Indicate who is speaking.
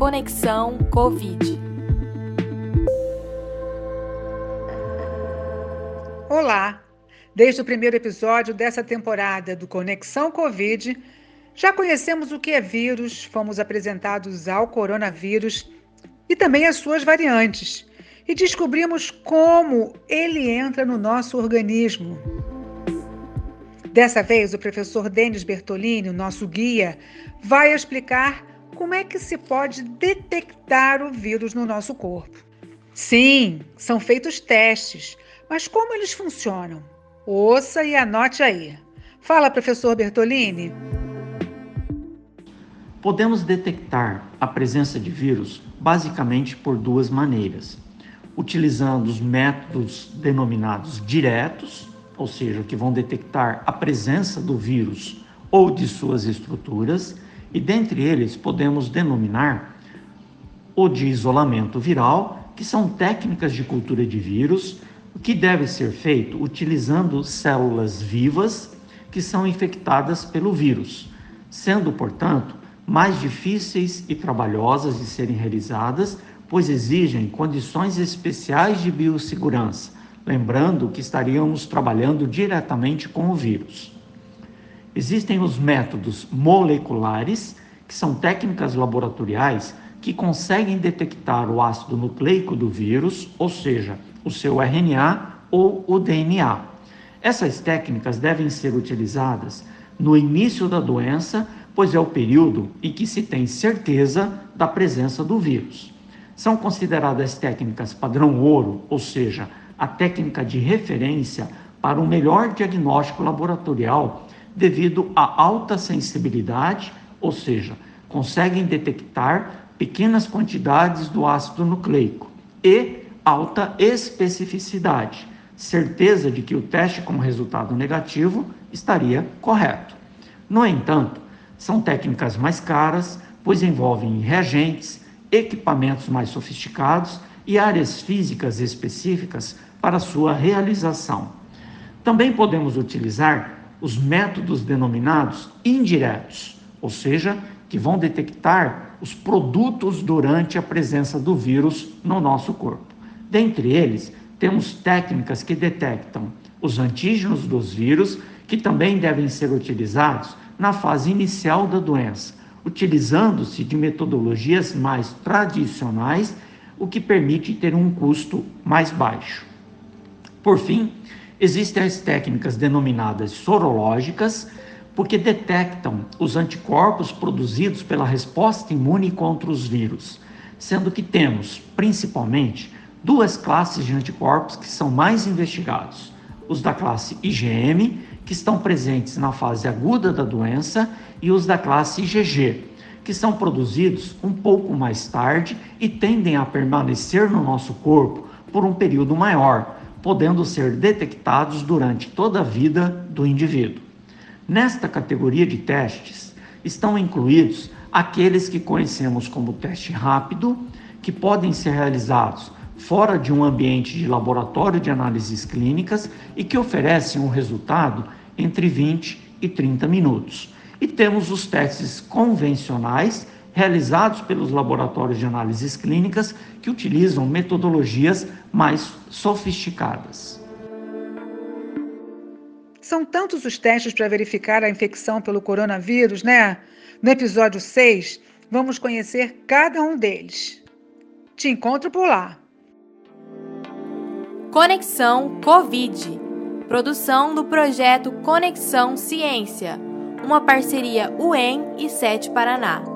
Speaker 1: Conexão Covid.
Speaker 2: Olá! Desde o primeiro episódio dessa temporada do Conexão Covid, já conhecemos o que é vírus, fomos apresentados ao coronavírus e também as suas variantes, e descobrimos como ele entra no nosso organismo. Dessa vez, o professor Denis Bertolini, nosso guia, vai explicar como é que se pode detectar o vírus no nosso corpo. Sim, são feitos testes, mas como eles funcionam? Ouça e anote aí. Fala, professor Bertolini.
Speaker 3: Podemos detectar a presença de vírus basicamente por duas maneiras: utilizando os métodos denominados diretos, ou seja, que vão detectar a presença do vírus ou de suas estruturas, e dentre eles podemos denominar o de isolamento viral, que são técnicas de cultura de vírus, o que deve ser feito utilizando células vivas que são infectadas pelo vírus, sendo, portanto, mais difíceis e trabalhosas de serem realizadas, pois exigem condições especiais de biossegurança, lembrando que estaríamos trabalhando diretamente com o vírus. Existem os métodos moleculares, que são técnicas laboratoriais que conseguem detectar o ácido nucleico do vírus, ou seja, o seu RNA ou o DNA. Essas técnicas devem ser utilizadas no início da doença, pois é o período em que se tem certeza da presença do vírus. São consideradas técnicas padrão ouro, ou seja, a técnica de referência para um melhor diagnóstico laboratorial devido à alta sensibilidade, ou seja, conseguem detectar pequenas quantidades do ácido nucleico e alta especificidade, certeza de que o teste com resultado negativo estaria correto. No entanto, são técnicas mais caras, pois envolvem reagentes, equipamentos mais sofisticados e áreas físicas específicas para sua realização. Também podemos utilizar os métodos denominados indiretos, ou seja, que vão detectar os produtos durante a presença do vírus no nosso corpo. Dentre eles, temos técnicas que detectam os antígenos dos vírus, que também devem ser utilizados na fase inicial da doença, utilizando-se de metodologias mais tradicionais, o que permite ter um custo mais baixo. Por fim, existem as técnicas denominadas sorológicas, porque detectam os anticorpos produzidos pela resposta imune contra os vírus, sendo que temos, principalmente, duas classes de anticorpos que são mais investigados: os da classe IgM, que estão presentes na fase aguda da doença, e os da classe IgG, que são produzidos um pouco mais tarde e tendem a permanecer no nosso corpo por um período maior, podendo ser detectados durante toda a vida do indivíduo. Nesta categoria de testes estão incluídos aqueles que conhecemos como teste rápido, que podem ser realizados fora de um ambiente de laboratório de análises clínicas e que oferecem um resultado entre 20 e 30 minutos. E temos os testes convencionais realizados pelos laboratórios de análises clínicas que utilizam metodologias mais sofisticadas.
Speaker 2: São tantos os testes para verificar a infecção pelo coronavírus, né? No episódio 6, vamos conhecer cada um deles. Te encontro por lá.
Speaker 1: Conexão Covid. Produção do projeto Conexão Ciência, uma parceria UEM e Sete Paraná.